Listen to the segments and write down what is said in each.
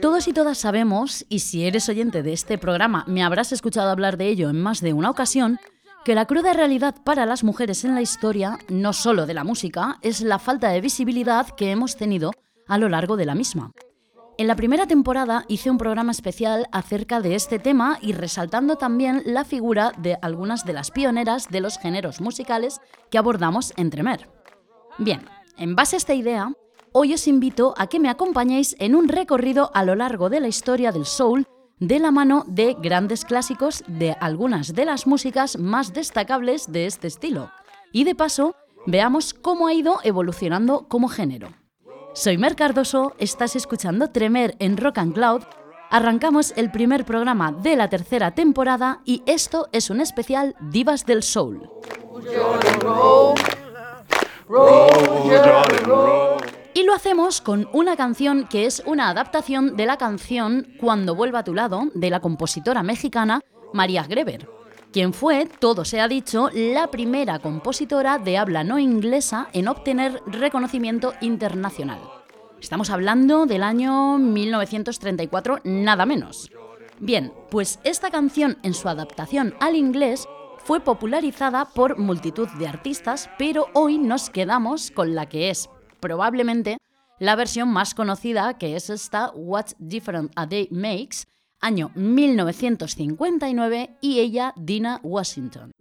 Todos y todas sabemos, y si eres oyente de este programa me habrás escuchado hablar de ello en más de una ocasión, que la cruda realidad para las mujeres en la historia, no solo de la música, es la falta de visibilidad que hemos tenido a lo largo de la misma. En la primera temporada hice un programa especial acerca de este tema y resaltando también la figura de algunas de las pioneras de los géneros musicales que abordamos en Tremer. Bien, en base a esta idea, hoy os invito a que me acompañéis en un recorrido a lo largo de la historia del soul de la mano de grandes clásicos de algunas de las músicas más destacables de este estilo. Y de paso, veamos cómo ha ido evolucionando como género. Soy Mer Cardoso, estás escuchando Tremer en Rock and Cloud. Arrancamos el primer programa de la tercera temporada y esto es un especial Divas del Soul. Y lo hacemos con una canción que es una adaptación de la canción Cuando vuelva a tu lado de la compositora mexicana María Greber, quien fue, todo se ha dicho, la primera compositora de habla no inglesa en obtener reconocimiento internacional. Estamos hablando del año 1934, nada menos. Bien, pues esta canción en su adaptación al inglés fue popularizada por multitud de artistas, pero hoy nos quedamos con la que es probablemente la versión más conocida, que es esta What's Different a Day Makes, año 1959, y ella Dina Washington.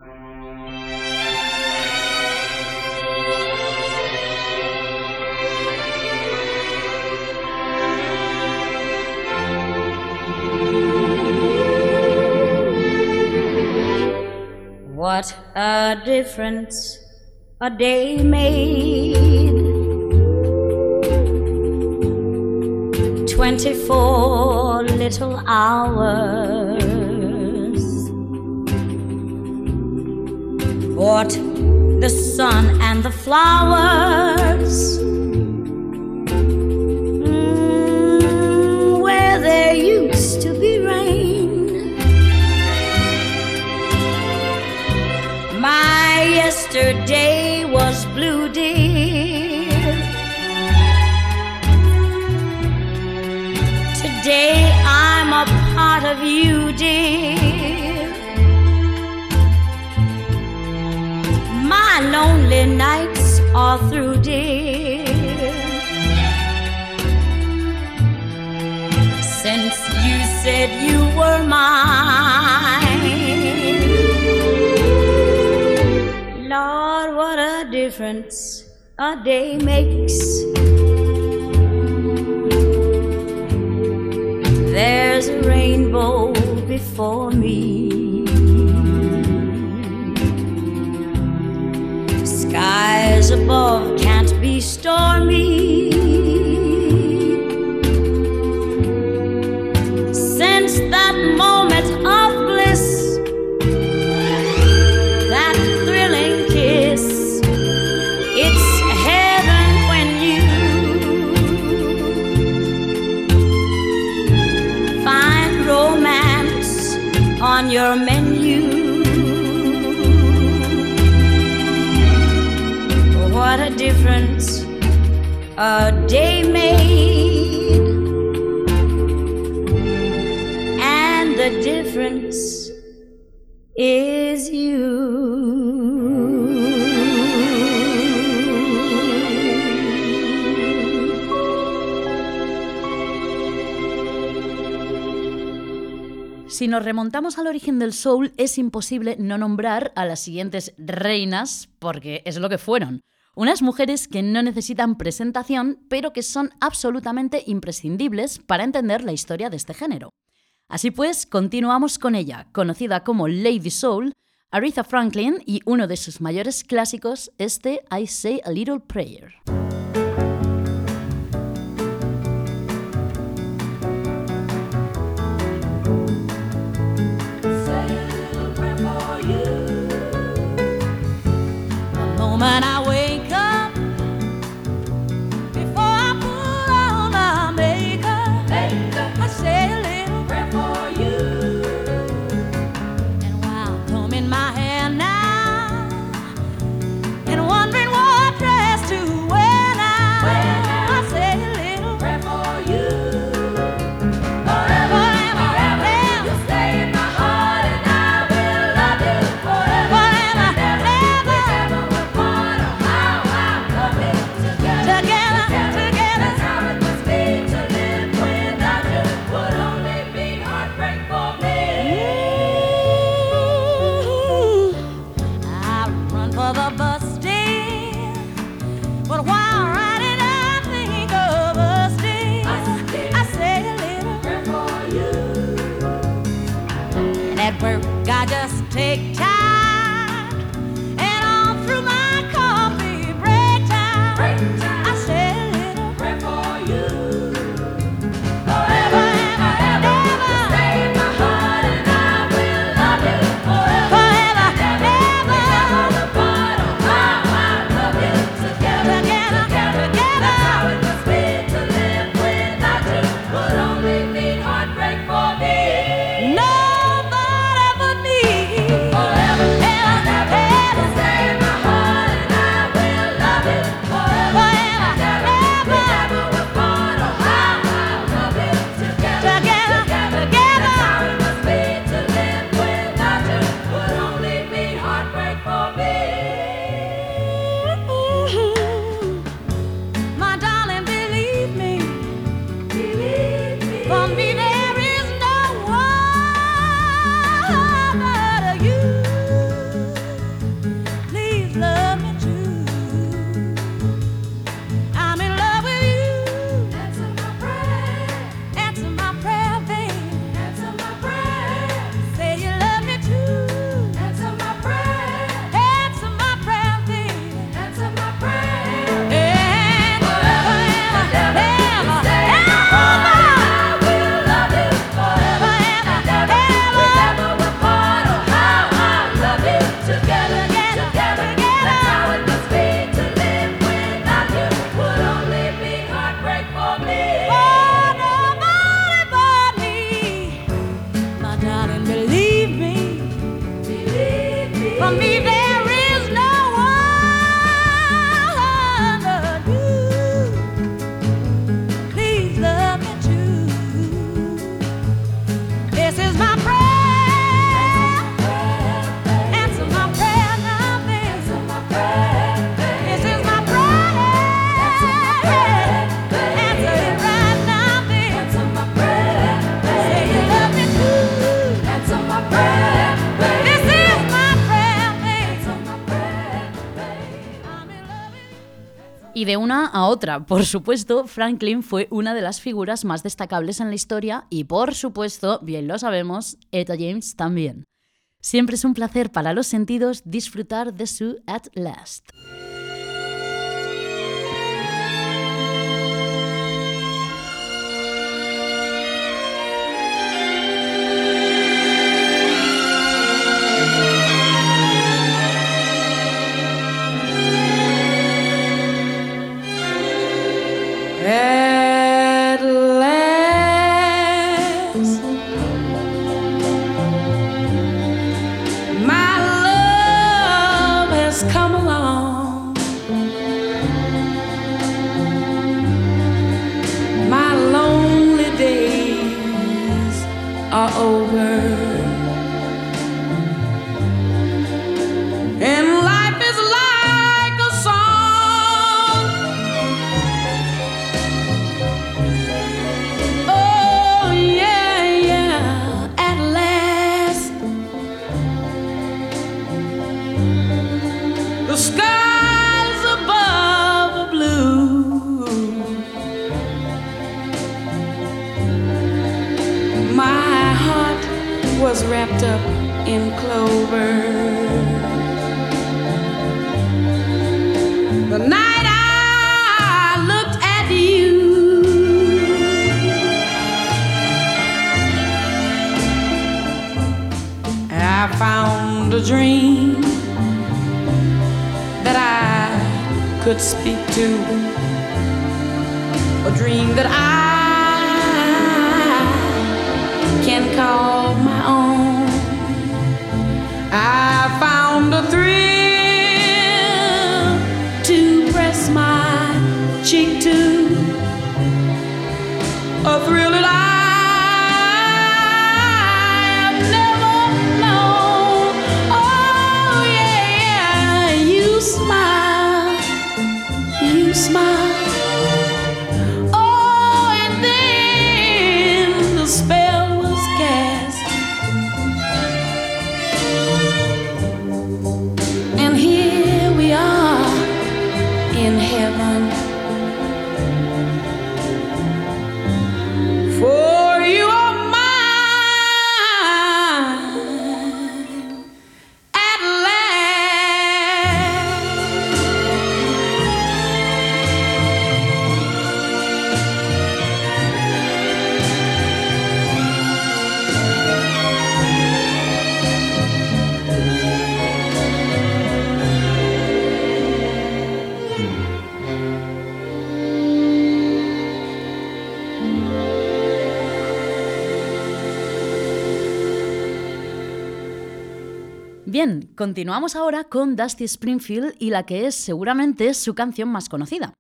What a difference a day made. Twenty-four little hours. What the sun and the flowers. Of you, dear. My lonely nights are through, dear. Since you said you were mine. Lord, what a difference a day makes. There's a rainbow before me. Skies above can't be stormy. A day made, and the difference is you. Si nos remontamos al origen del soul, es imposible no nombrar a las siguientes reinas, porque es lo que fueron. Unas mujeres que no necesitan presentación, pero que son absolutamente imprescindibles para entender la historia de este género. Así pues, continuamos con ella, conocida como Lady Soul, Aretha Franklin y uno de sus mayores clásicos, este I Say a Little Prayer. Y de una a otra, por supuesto, Franklin fue una de las figuras más destacables en la historia y por supuesto, bien lo sabemos, Eta James también. Siempre es un placer para los sentidos disfrutar de su At Last. At last, my love has come along. My lonely days are over. Bien, continuamos ahora con Dusty Springfield y la que es seguramente su canción más conocida.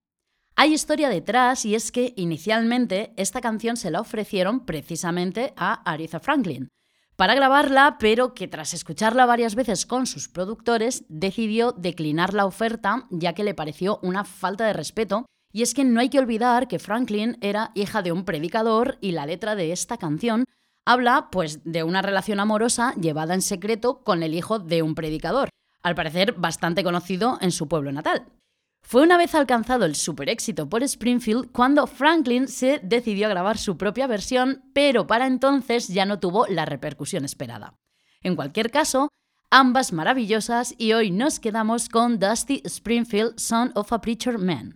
Hay historia detrás y es que inicialmente esta canción se la ofrecieron precisamente a Aretha Franklin para grabarla, pero que tras escucharla varias veces con sus productores decidió declinar la oferta ya que le pareció una falta de respeto. Y es que no hay que olvidar que Franklin era hija de un predicador y la letra de esta canción habla pues de una relación amorosa llevada en secreto con el hijo de un predicador, al parecer bastante conocido en su pueblo natal. Fue una vez alcanzado el super éxito por Springfield cuando Franklin se decidió a grabar su propia versión, pero para entonces ya no tuvo la repercusión esperada. En cualquier caso, ambas maravillosas y hoy nos quedamos con Dusty Springfield, Son of a Preacher Man.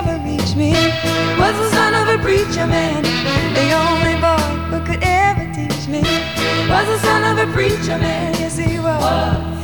me was the son of a preacher man. The only boy who could ever teach me was the son of a preacher man. Yes, he was.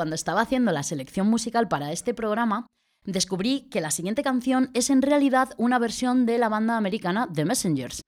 Cuando estaba haciendo la selección musical para este programa, descubrí que la siguiente canción es en realidad una versión de la banda americana The Messengers,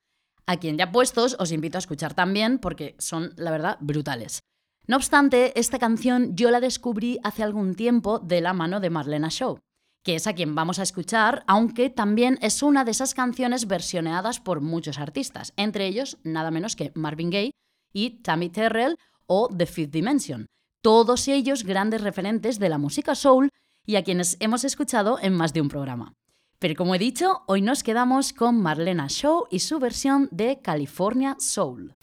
a quien ya puestos os invito a escuchar también porque son, la verdad, brutales. No obstante, esta canción yo la descubrí hace algún tiempo de la mano de Marlena Shaw, que es a quien vamos a escuchar, aunque también es una de esas canciones versioneadas por muchos artistas, entre ellos nada menos que Marvin Gaye y Tammy Terrell o The Fifth Dimension, todos ellos grandes referentes de la música soul y a quienes hemos escuchado en más de un programa. Pero como he dicho, hoy nos quedamos con Marlena Shaw y su versión de California Soul.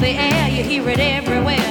The air, you hear it everywhere.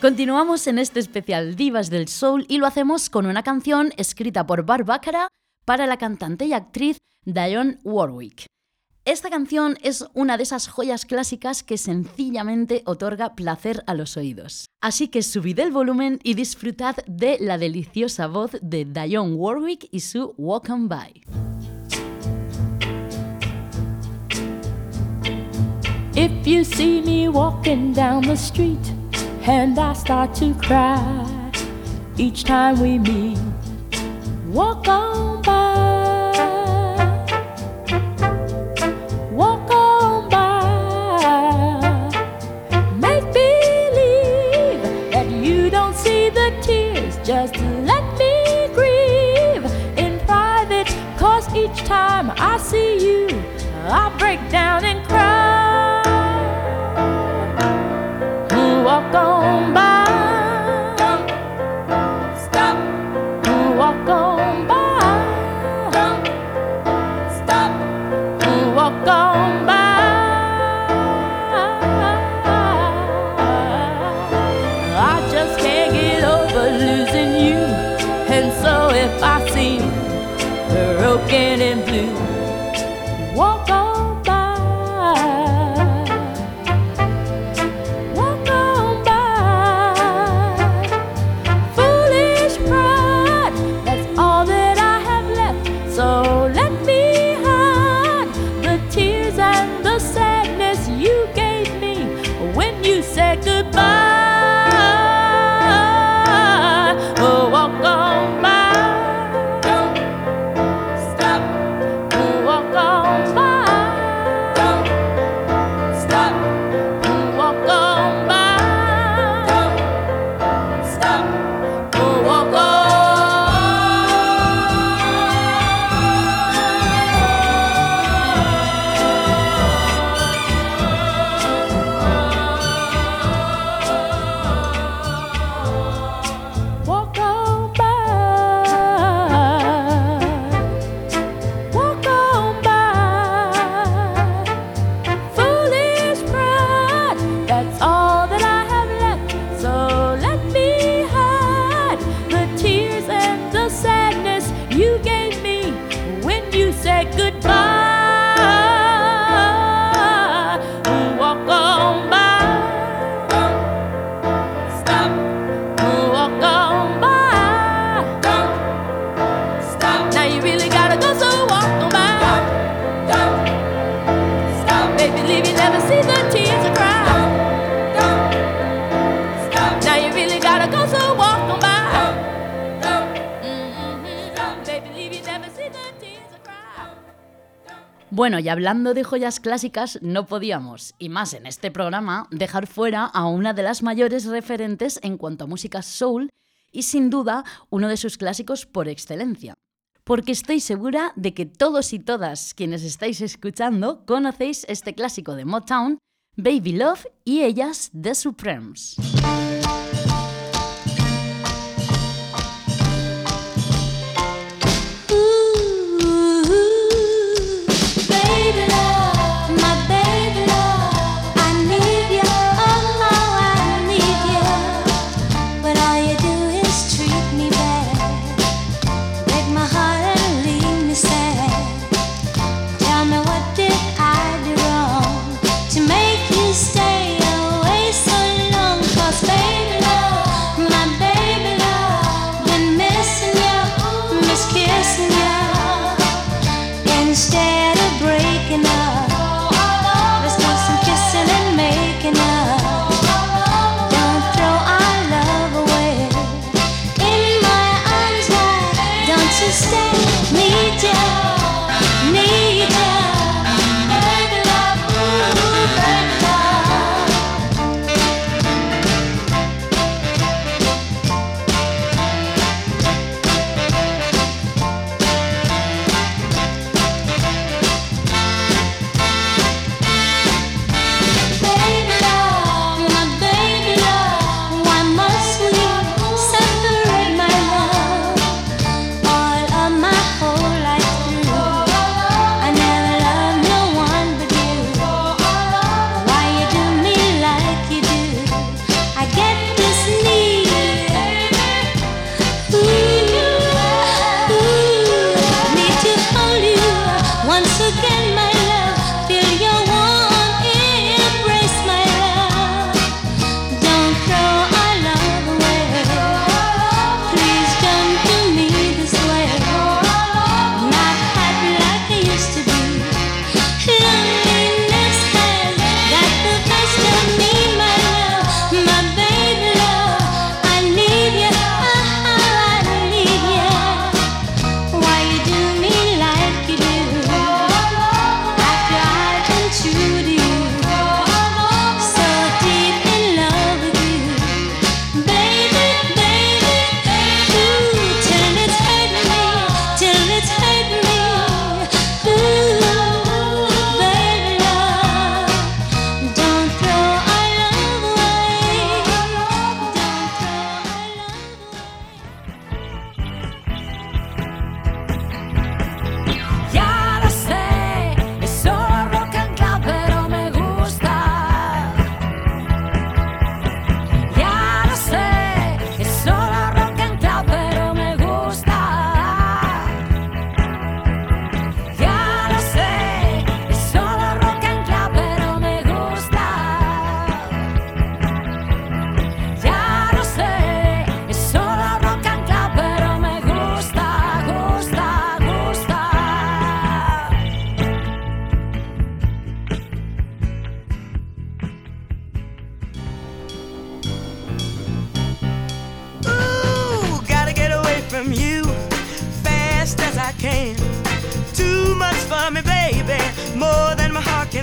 Continuamos en este especial Divas del Soul y lo hacemos con una canción escrita por Barbácara para la cantante y actriz Dionne Warwick. Esta canción es una de esas joyas clásicas que sencillamente otorga placer a los oídos. Así que subid el volumen y disfrutad de la deliciosa voz de Dionne Warwick y su Walk By. If me walking down the street and I start to cry each time we meet, walk on by, walk on by. Make believe that you don't see the tears, just let me grieve in private. Cause each time I see you, I break down and cry. Walk on by. Y hablando de joyas clásicas, no podíamos, y más en este programa, dejar fuera a una de las mayores referentes en cuanto a música soul y sin duda uno de sus clásicos por excelencia. Porque estoy segura de que todos y todas quienes estáis escuchando conocéis este clásico de Motown, Baby Love y ellas The Supremes.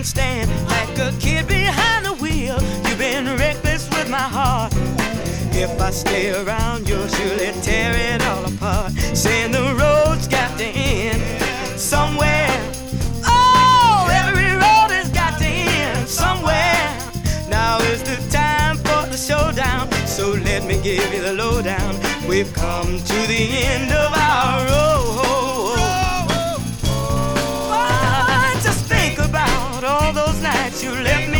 Can stand. Like a kid behind the wheel, you've been reckless with my heart. If I stay around, you'll surely tear it all apart. Saying the road's got to end somewhere. Oh, every road has got to end somewhere. Now is the time for the showdown. So let me give you the lowdown. We've come to the end of our road. You left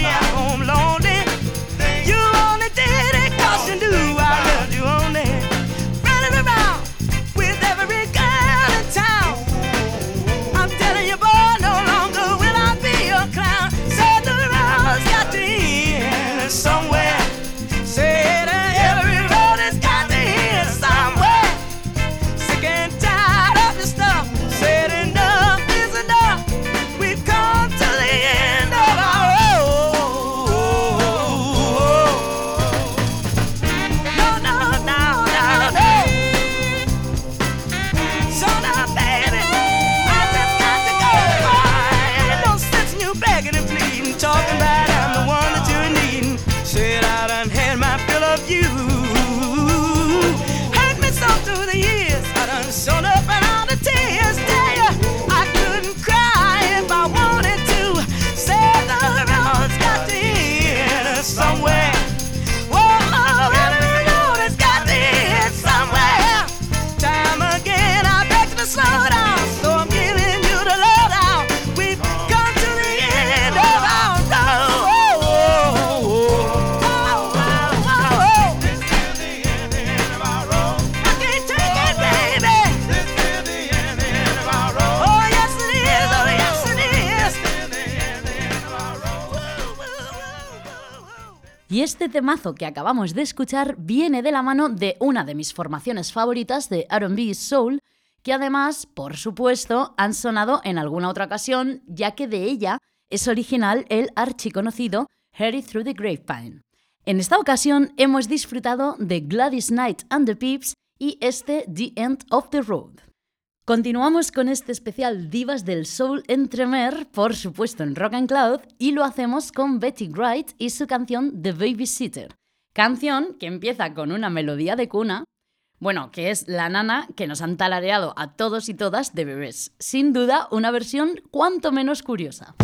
este temazo que acabamos de escuchar viene de la mano de una de mis formaciones favoritas de RB Soul, que además, por supuesto, han sonado en alguna otra ocasión, ya que de ella es original el archiconocido Harry Through the Grapevine. En esta ocasión hemos disfrutado de Gladys Knight and the Pips y este The End of the Road. Continuamos con este especial Divas del Soul Entremer, por supuesto en Rock and Cloud, y lo hacemos con Betty Wright y su canción The Babysitter. Canción que empieza con una melodía de cuna, bueno, que es la nana que nos han talareado a todos y todas de bebés. Sin duda, una versión cuanto menos curiosa.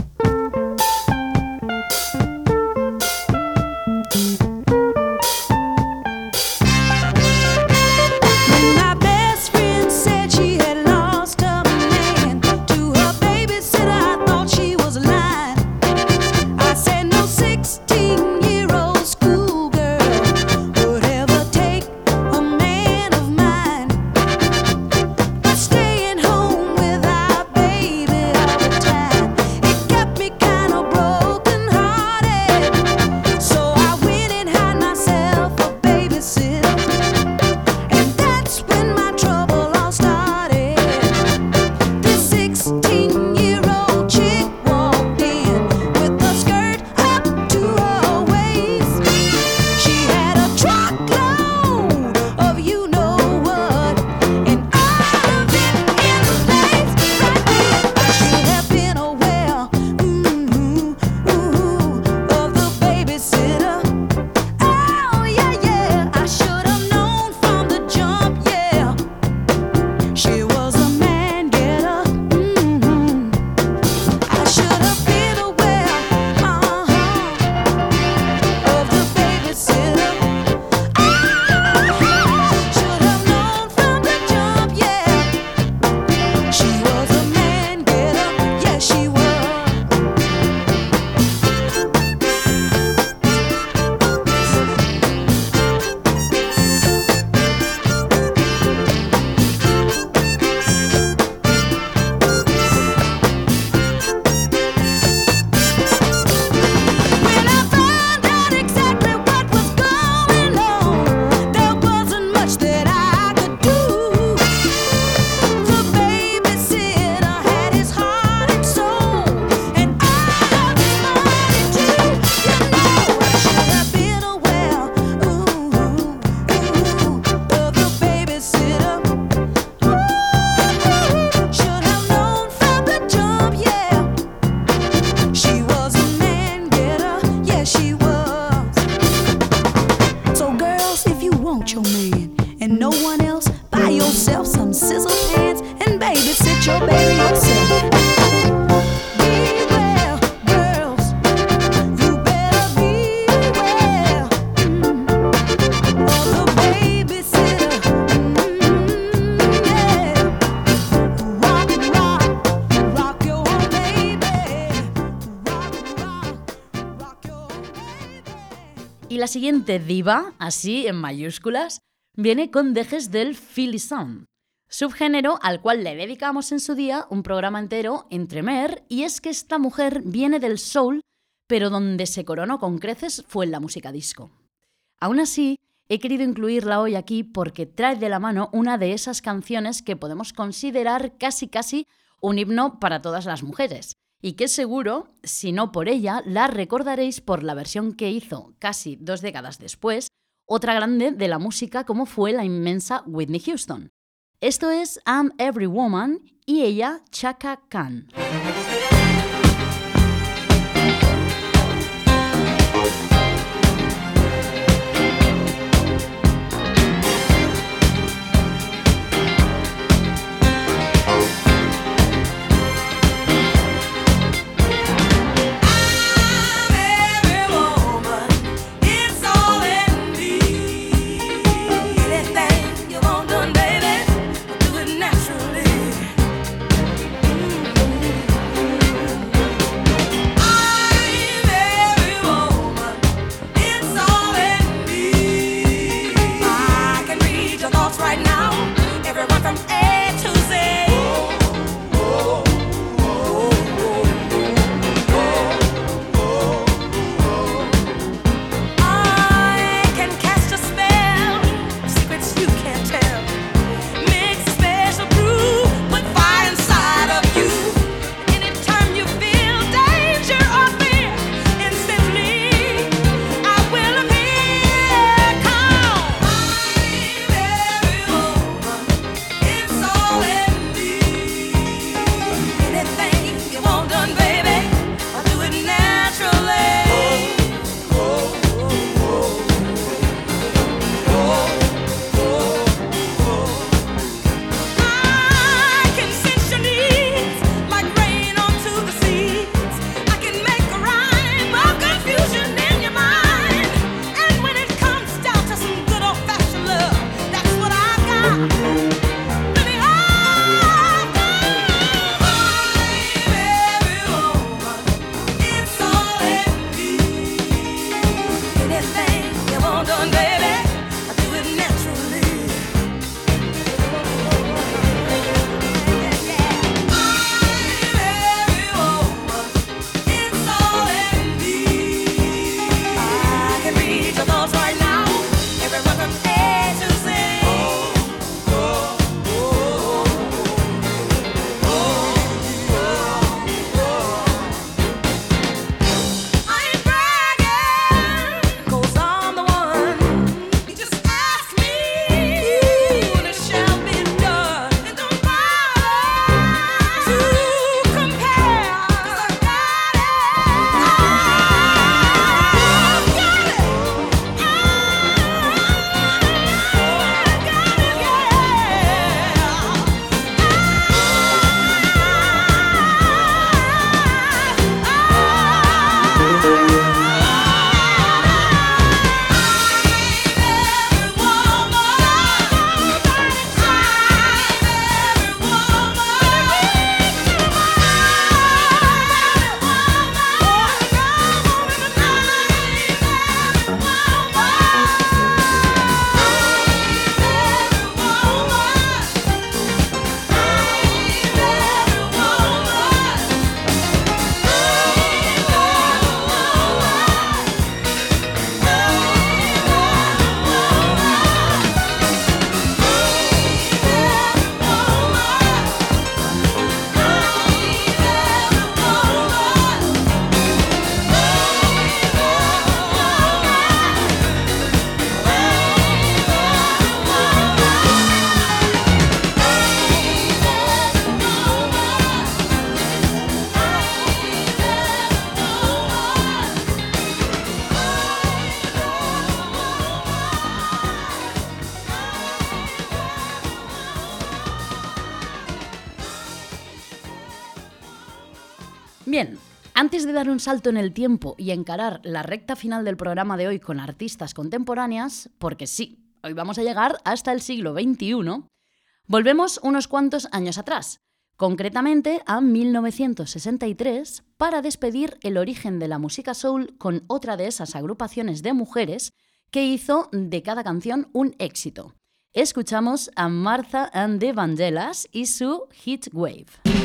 Siguiente diva, así en mayúsculas, viene con dejes del Philly Sound, subgénero al cual le dedicamos en su día un programa entero entre Mer, y es que esta mujer viene del soul, pero donde se coronó con creces fue en la música disco. Aún así, he querido incluirla hoy aquí porque trae de la mano una de esas canciones que podemos considerar casi casi un himno para todas las mujeres, y que seguro, si no por ella, la recordaréis por la versión que hizo casi dos décadas después, otra grande de la música como fue la inmensa Whitney Houston. Esto es I'm Every Woman y ella Chaka Khan. salto en el tiempo y encarar la recta final del programa de hoy con artistas contemporáneas, porque sí, hoy vamos a llegar hasta el siglo XXI, volvemos unos cuantos años atrás, concretamente a 1963, para despedir el origen de la música soul con otra de esas agrupaciones de mujeres que hizo de cada canción un éxito. Escuchamos a Martha and the Vangelas y su Heat Wave.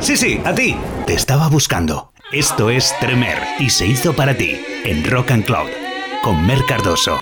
Sí, sí, a ti. Te estaba buscando. Esto es Tremer y se hizo para ti en Rock and Cloud con Mer Cardoso.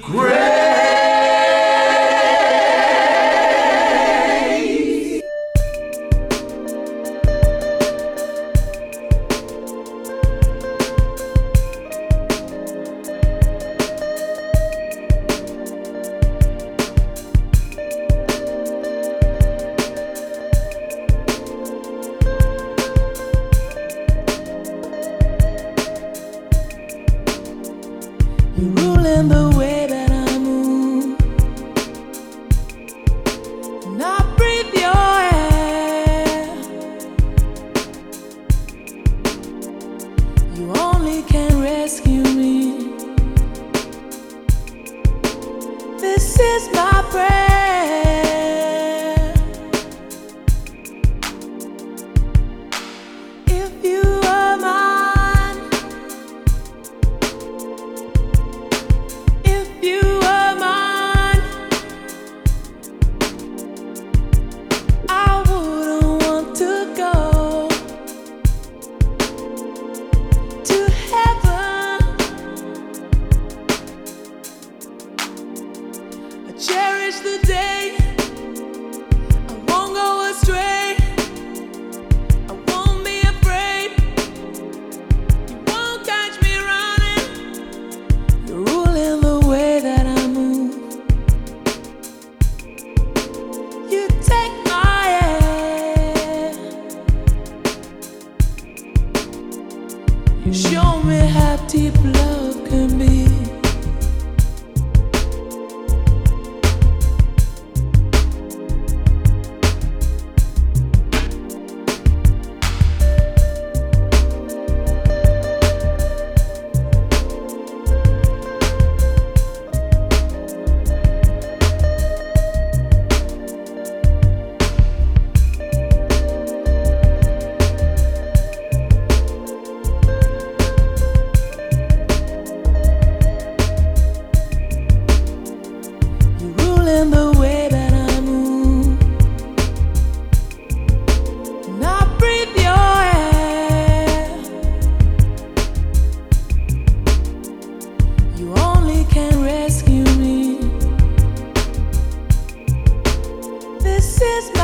says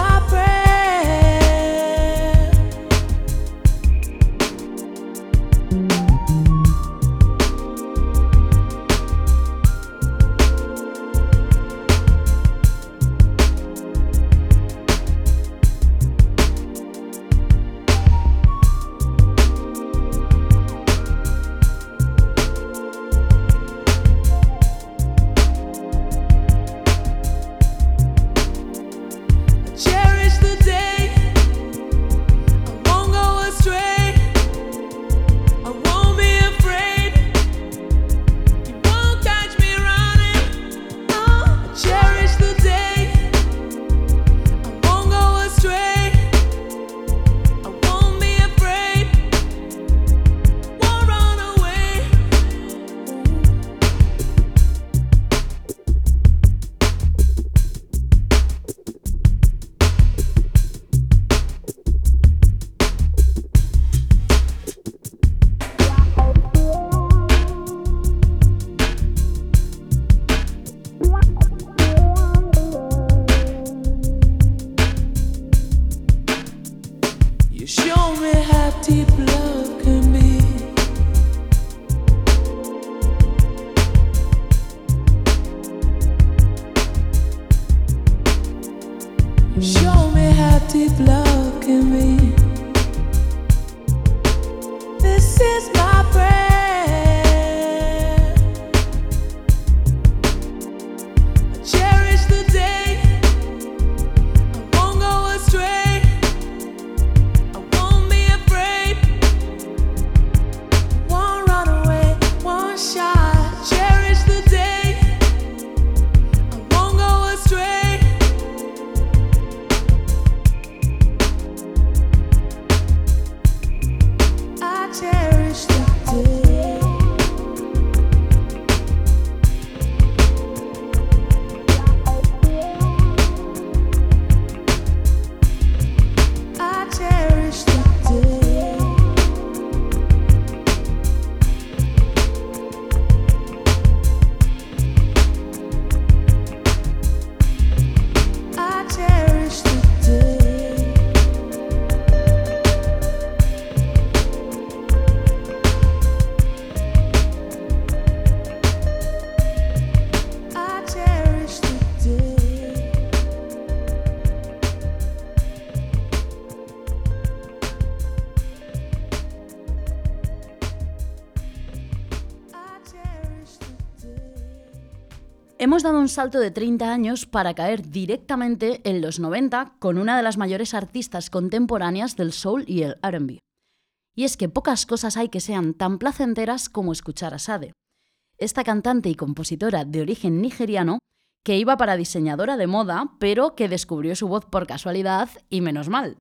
dado un salto de 30 años para caer directamente en los 90 con una de las mayores artistas contemporáneas del soul y el RB. Y es que pocas cosas hay que sean tan placenteras como escuchar a Sade. Esta cantante y compositora de origen nigeriano que iba para diseñadora de moda, pero que descubrió su voz por casualidad y menos mal.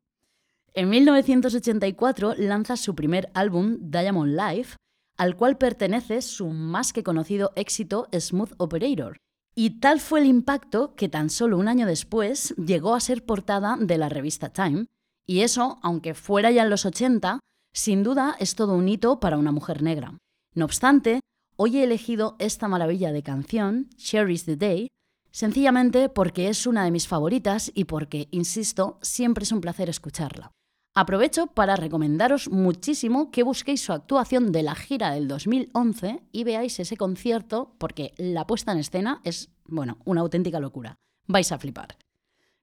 En 1984 lanza su primer álbum, Diamond Life, al cual pertenece su más que conocido éxito Smooth Operator. Y tal fue el impacto que tan solo un año después llegó a ser portada de la revista Time, y eso, aunque fuera ya en los 80, sin duda es todo un hito para una mujer negra. No obstante, hoy he elegido esta maravilla de canción, Cherish the Day, sencillamente porque es una de mis favoritas y porque, insisto, siempre es un placer escucharla. Aprovecho para recomendaros muchísimo que busquéis su actuación de la gira del 2011 y veáis ese concierto porque la puesta en escena es, bueno, una auténtica locura. Vais a flipar.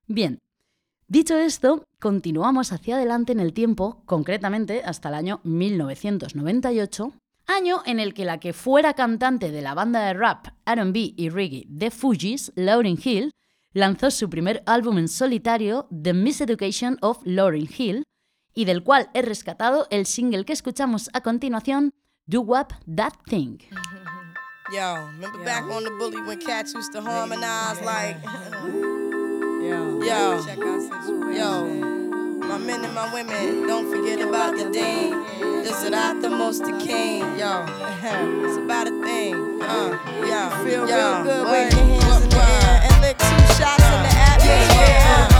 Bien, dicho esto, continuamos hacia adelante en el tiempo, concretamente hasta el año 1998, año en el que la que fuera cantante de la banda de rap, RB y reggae The Fugees, Lauryn Hill, lanzó su primer álbum en solitario, The Miseducation of Lauryn Hill, y del cual he rescatado el single que escuchamos a continuación, Do Wap That Thing. Yo, remember back on the bully when cats used to harmonize like. yo, yo, my men and my women, don't forget about the dean. This is not the most the king, yo. it's about a thing, uh, yo. Feel yo, real good, wave your hands in the air and lick two shots in the atmosphere.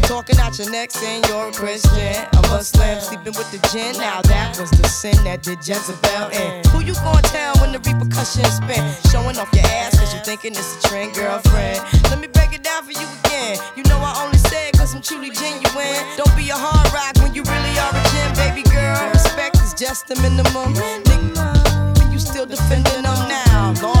Talking out your neck saying you're a Christian, a Muslim, sleeping with the gin. Now that was the sin that did Jezebel in. Who you gonna tell when the repercussions spin? Showing off your ass cause you thinking it's a trend, girlfriend. Let me break it down for you again. You know I only say it cause I'm truly genuine. Don't be a hard rock when you really are a gem, baby girl. Respect is just the minimum. Nigga, when you still defending them now. Lauren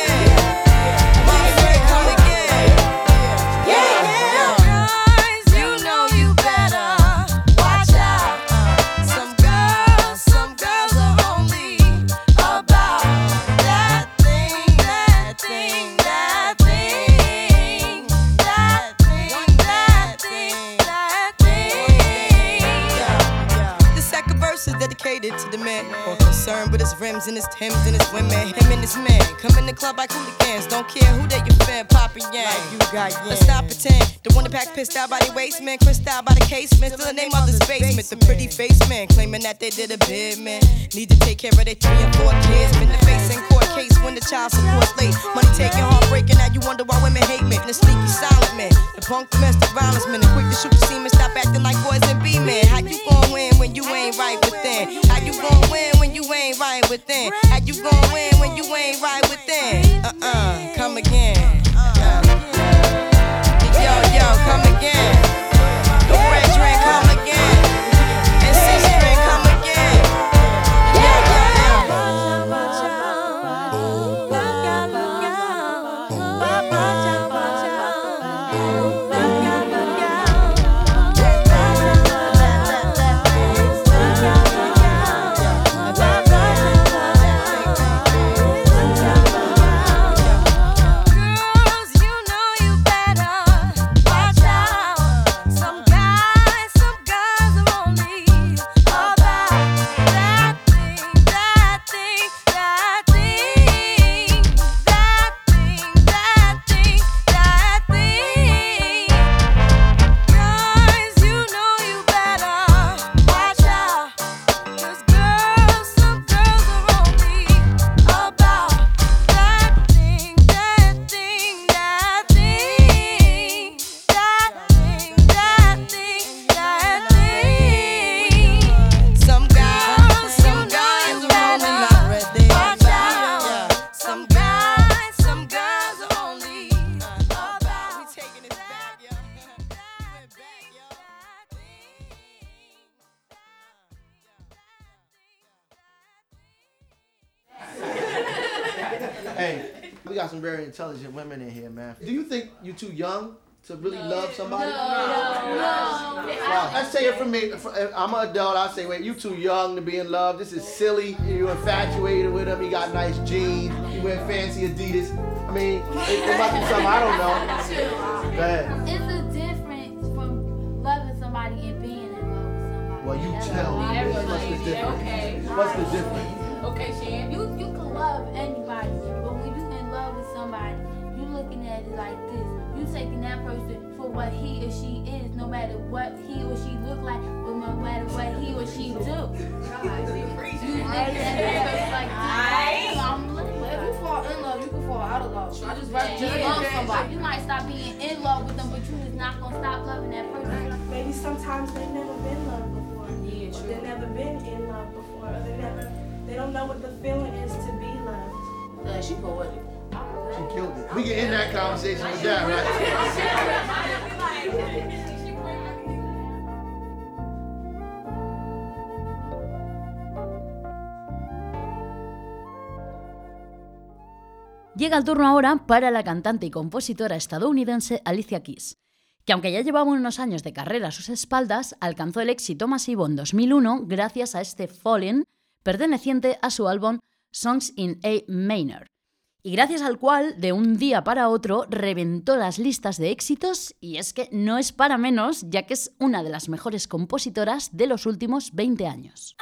Concerned with his rims and his Timbs and his women. Him and his man come in the club like hooligans. Don't care who they you fan, poppin' yang. Like you got yang. Let's not pretend. The one that pack pissed out by the waistman, crissed out by the casement. Still the name of this basement. The pretty face man claiming that they did a bid, man. Need to take care of their three and four kids. Been the face in court case when the child support's late. Money taking, heartbreaking. Now you wonder why women hate men. The sneaky silent man. The punk domestic violence man. The quick to shoot the semen. Stop acting like boys and be men. How you gon' win when you ain't right within? How you gon' win when you ain't right within? How you gon' win when you ain't right you think too young to really love somebody? Wow. Let's say it from me. Uh, I'm an adult. I say, wait, you too young to be in love. This is silly. You're infatuated with him. He got nice jeans. You wear fancy Adidas. I mean, it, it must be something I don't know. Go ahead. It's a difference from loving somebody and being in love with somebody. Well, you tell me. Everybody. What's the difference? Okay. What's the difference? Okay, Shan. You you can love anybody, but when you in love with somebody, you looking at it like this. You taking that person for what he or she is, no matter what he or she look like, or no matter what he or she do. You looking at that like this. I'm looking If you fall in love, you can fall out of love. I just rather just Yeah, love somebody. You might stop being in love with them, but you is not gonna stop loving that person. Maybe sometimes they've never been loved before. Yeah, true. They've never been in love before. Or they never, they don't know what the feeling is to be loved. Uh, she poetic. She killed. We can end that conversation with that? Llega el turno ahora para la cantante y compositora estadounidense Alicia Keys, que aunque ya llevaba unos años de carrera a sus espaldas, alcanzó el éxito masivo en 2001 gracias a este Fallen, perteneciente a su álbum Songs in A Minor, y gracias al cual de un día para otro reventó las listas de éxitos y es que no es para menos, ya que es una de las mejores compositoras de los últimos 20 años.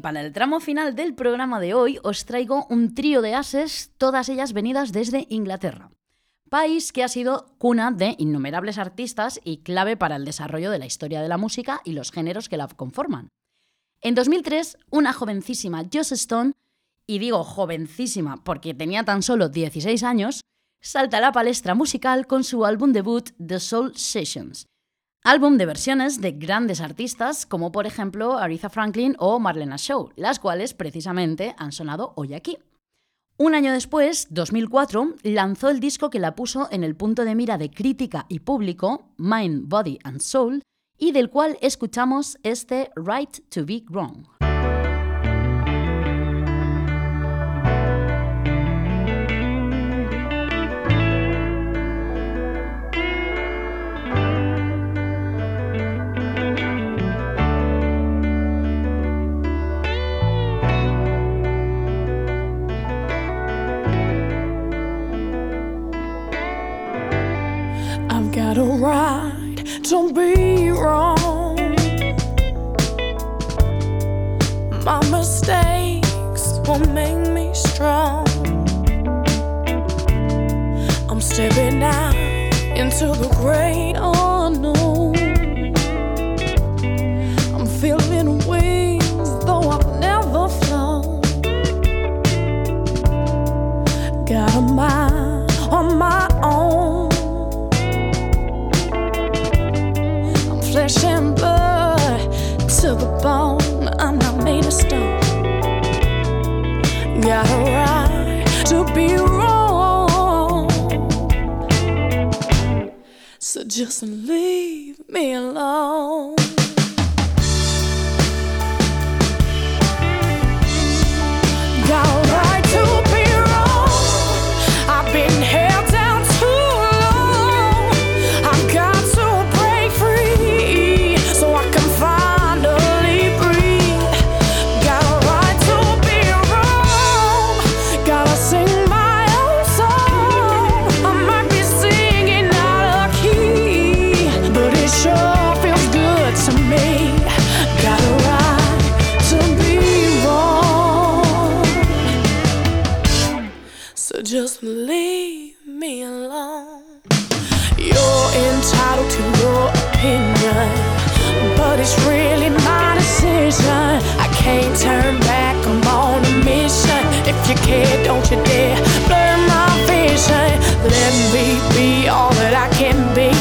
Para el tramo final del programa de hoy os traigo un trío de ases, todas ellas venidas desde Inglaterra, país que ha sido cuna de innumerables artistas y clave para el desarrollo de la historia de la música y los géneros que la conforman. En 2003, una jovencísima Joss Stone, y digo jovencísima porque tenía tan solo 16 años, salta a la palestra musical con su álbum debut The Soul Sessions, Álbum de versiones de grandes artistas como por ejemplo Aretha Franklin o Marlena Shaw, las cuales precisamente han sonado hoy aquí. Un año después, 2004, lanzó el disco que la puso en el punto de mira de crítica y público, Mind, Body and Soul, y del cual escuchamos este Right to Be Wrong. Got a right to be wrong. My mistakes will make me strong. I'm stepping out into the great unknown. Just leave me alone. Just leave me alone. You're entitled to your opinion, but it's really my decision. I can't turn back, I'm on a mission. If you care, don't you dare blur my vision. Let me be all that I can be.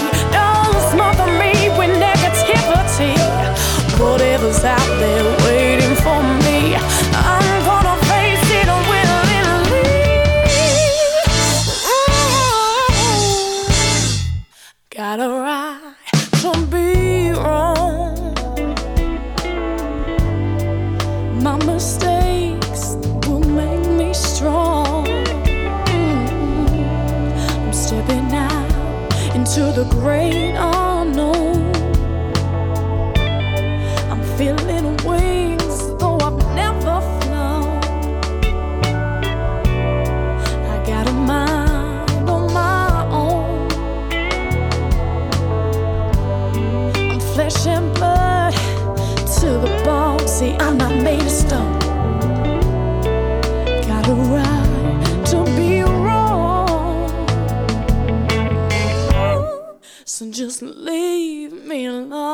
Just leave me alone.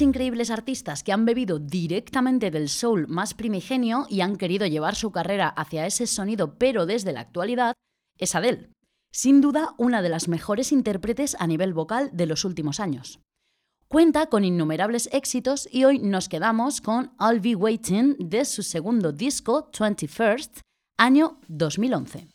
Increíbles artistas que han bebido directamente del soul más primigenio y han querido llevar su carrera hacia ese sonido, pero desde la actualidad, es Adele. Sin duda, una de las mejores intérpretes a nivel vocal de los últimos años. Cuenta con innumerables éxitos y hoy nos quedamos con I'll Be Waiting de su segundo disco, 21st, año 2011.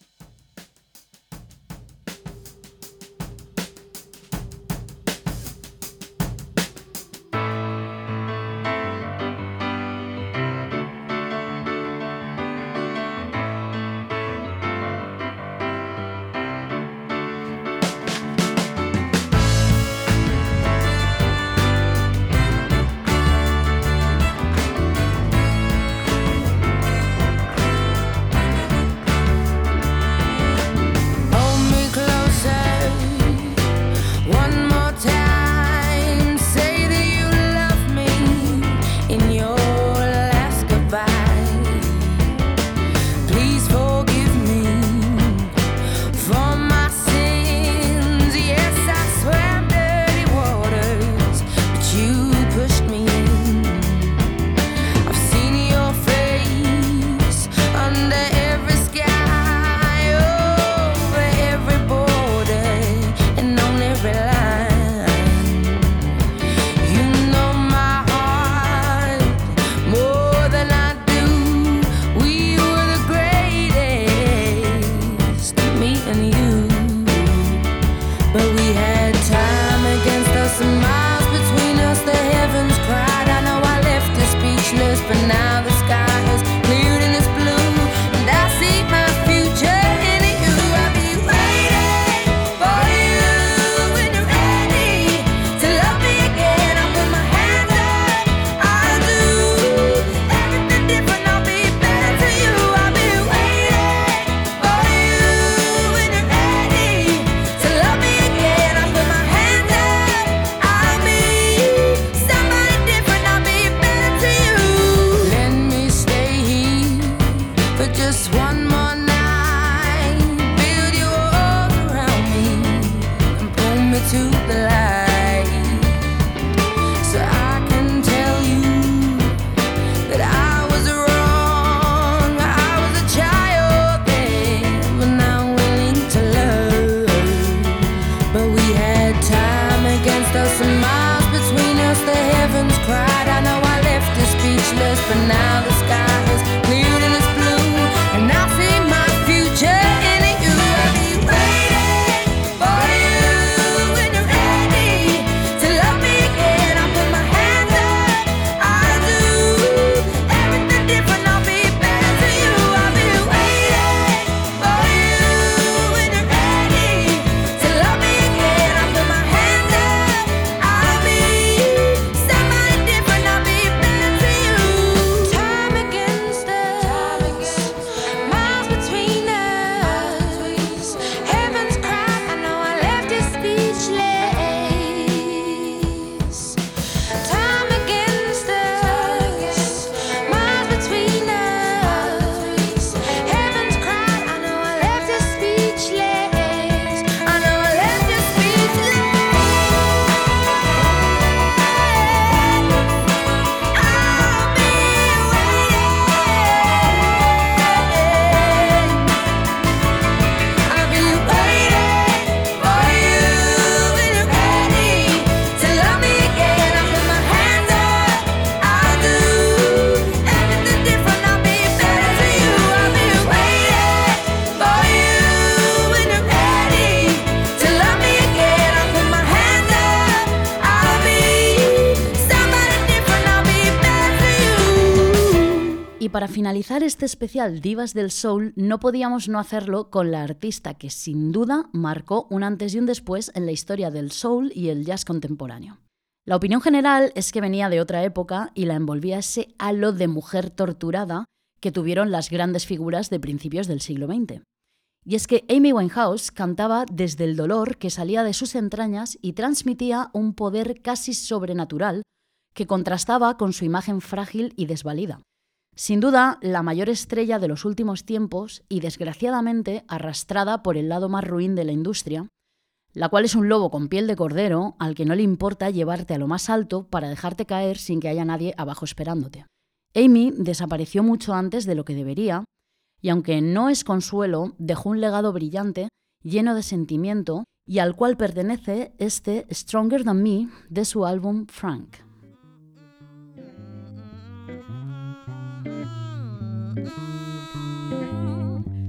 Y para finalizar este especial Divas del Soul, no podíamos no hacerlo con la artista que sin duda marcó un antes y un después en la historia del soul y el jazz contemporáneo. La opinión general es que venía de otra época y la envolvía ese halo de mujer torturada que tuvieron las grandes figuras de principios del siglo XX. Y es que Amy Winehouse cantaba desde el dolor que salía de sus entrañas y transmitía un poder casi sobrenatural que contrastaba con su imagen frágil y desvalida. Sin duda, la mayor estrella de los últimos tiempos y desgraciadamente arrastrada por el lado más ruin de la industria, la cual es un lobo con piel de cordero al que no le importa llevarte a lo más alto para dejarte caer sin que haya nadie abajo esperándote. Amy desapareció mucho antes de lo que debería, y aunque no es consuelo, dejó un legado brillante, lleno de sentimiento, y al cual pertenece este Stronger Than Me de su álbum Frank.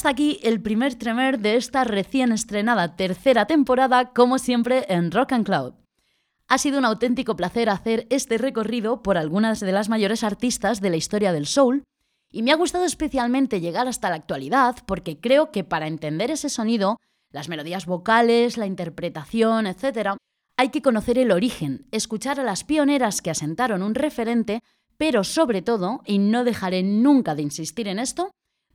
hasta aquí el primer tremer de esta recién estrenada tercera temporada, como siempre en Rock and Cloud. Ha sido un auténtico placer hacer este recorrido por algunas de las mayores artistas de la historia del soul, y me ha gustado especialmente llegar hasta la actualidad porque creo que para entender ese sonido, las melodías vocales, la interpretación, etc., hay que conocer el origen, escuchar a las pioneras que asentaron un referente, pero sobre todo, y no dejaré nunca de insistir en esto,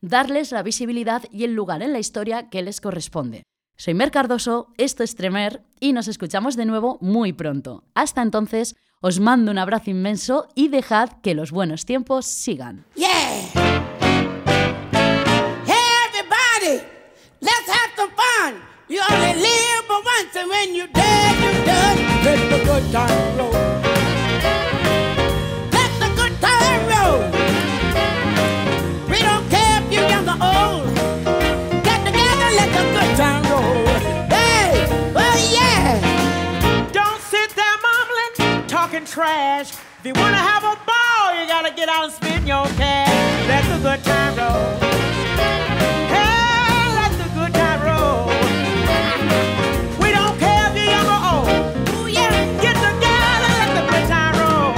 darles la visibilidad y el lugar en la historia que les corresponde. Soy Mer Cardoso, esto es Tremer y nos escuchamos de nuevo muy pronto. Hasta entonces, os mando un abrazo inmenso y dejad que los buenos tiempos sigan. Yeah. Hey everybody, let's have some fun. You only live once and when you dead, you done. Good time. talking trash. If you wanna have a ball, you gotta get out and spend your cash. Let the good time roll. Hey, let the good time roll. We don't care if you're young or old. Ooh, yeah. Get together, let the good time roll.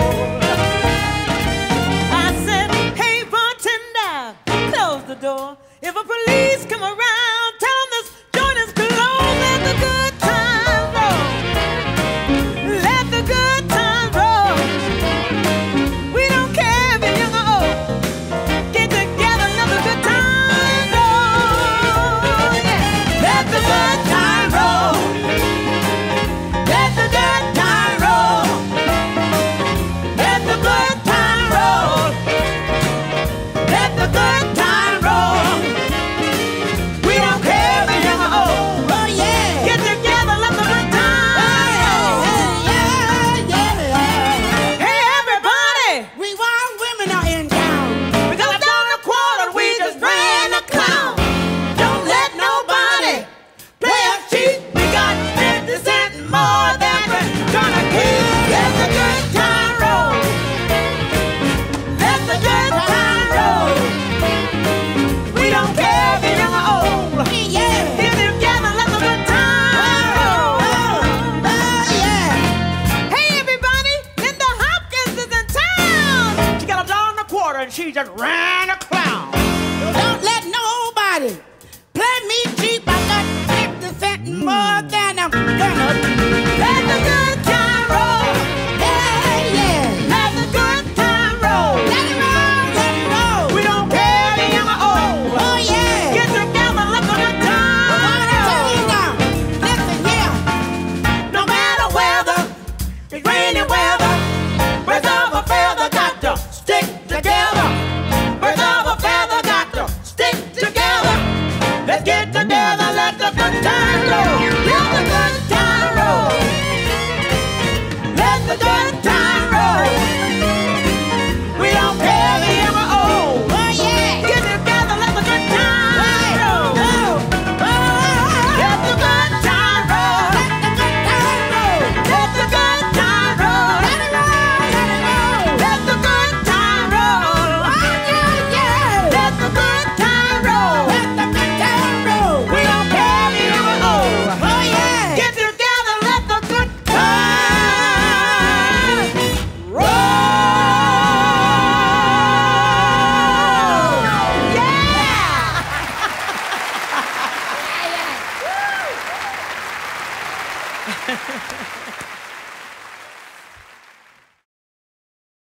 I said, hey, bartender, close the door. If a police come around.